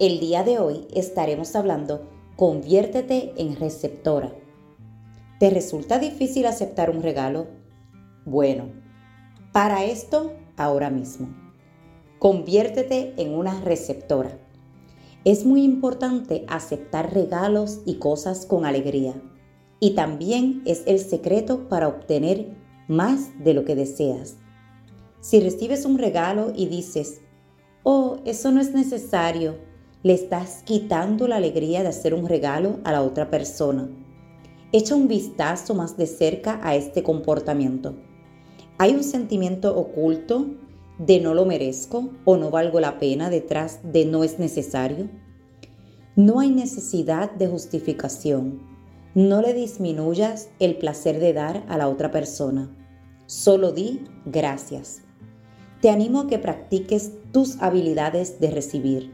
el día de hoy estaremos hablando Conviértete en receptora. ¿Te resulta difícil aceptar un regalo? Bueno, para esto, ahora mismo, conviértete en una receptora. Es muy importante aceptar regalos y cosas con alegría. Y también es el secreto para obtener más de lo que deseas. Si recibes un regalo y dices, oh, eso no es necesario, le estás quitando la alegría de hacer un regalo a la otra persona. Echa un vistazo más de cerca a este comportamiento. ¿Hay un sentimiento oculto de no lo merezco o no valgo la pena detrás de no es necesario? No hay necesidad de justificación. No le disminuyas el placer de dar a la otra persona. Solo di gracias. Te animo a que practiques tus habilidades de recibir.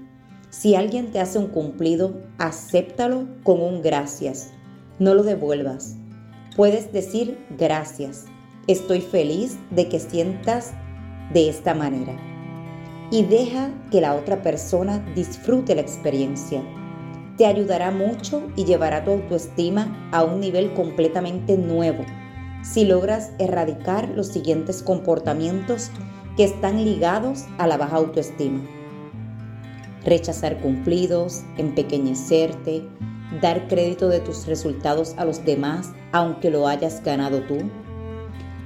Si alguien te hace un cumplido, acéptalo con un gracias. No lo devuelvas. Puedes decir gracias. Estoy feliz de que sientas de esta manera. Y deja que la otra persona disfrute la experiencia. Te ayudará mucho y llevará tu autoestima a un nivel completamente nuevo si logras erradicar los siguientes comportamientos que están ligados a la baja autoestima rechazar cumplidos, empequeñecerte, dar crédito de tus resultados a los demás aunque lo hayas ganado tú,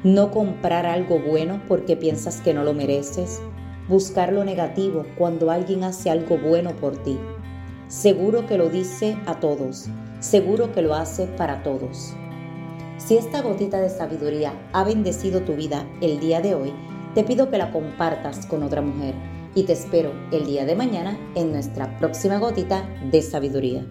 no comprar algo bueno porque piensas que no lo mereces, buscar lo negativo cuando alguien hace algo bueno por ti. Seguro que lo dice a todos, seguro que lo hace para todos. Si esta gotita de sabiduría ha bendecido tu vida el día de hoy, te pido que la compartas con otra mujer y te espero el día de mañana en nuestra próxima gotita de sabiduría.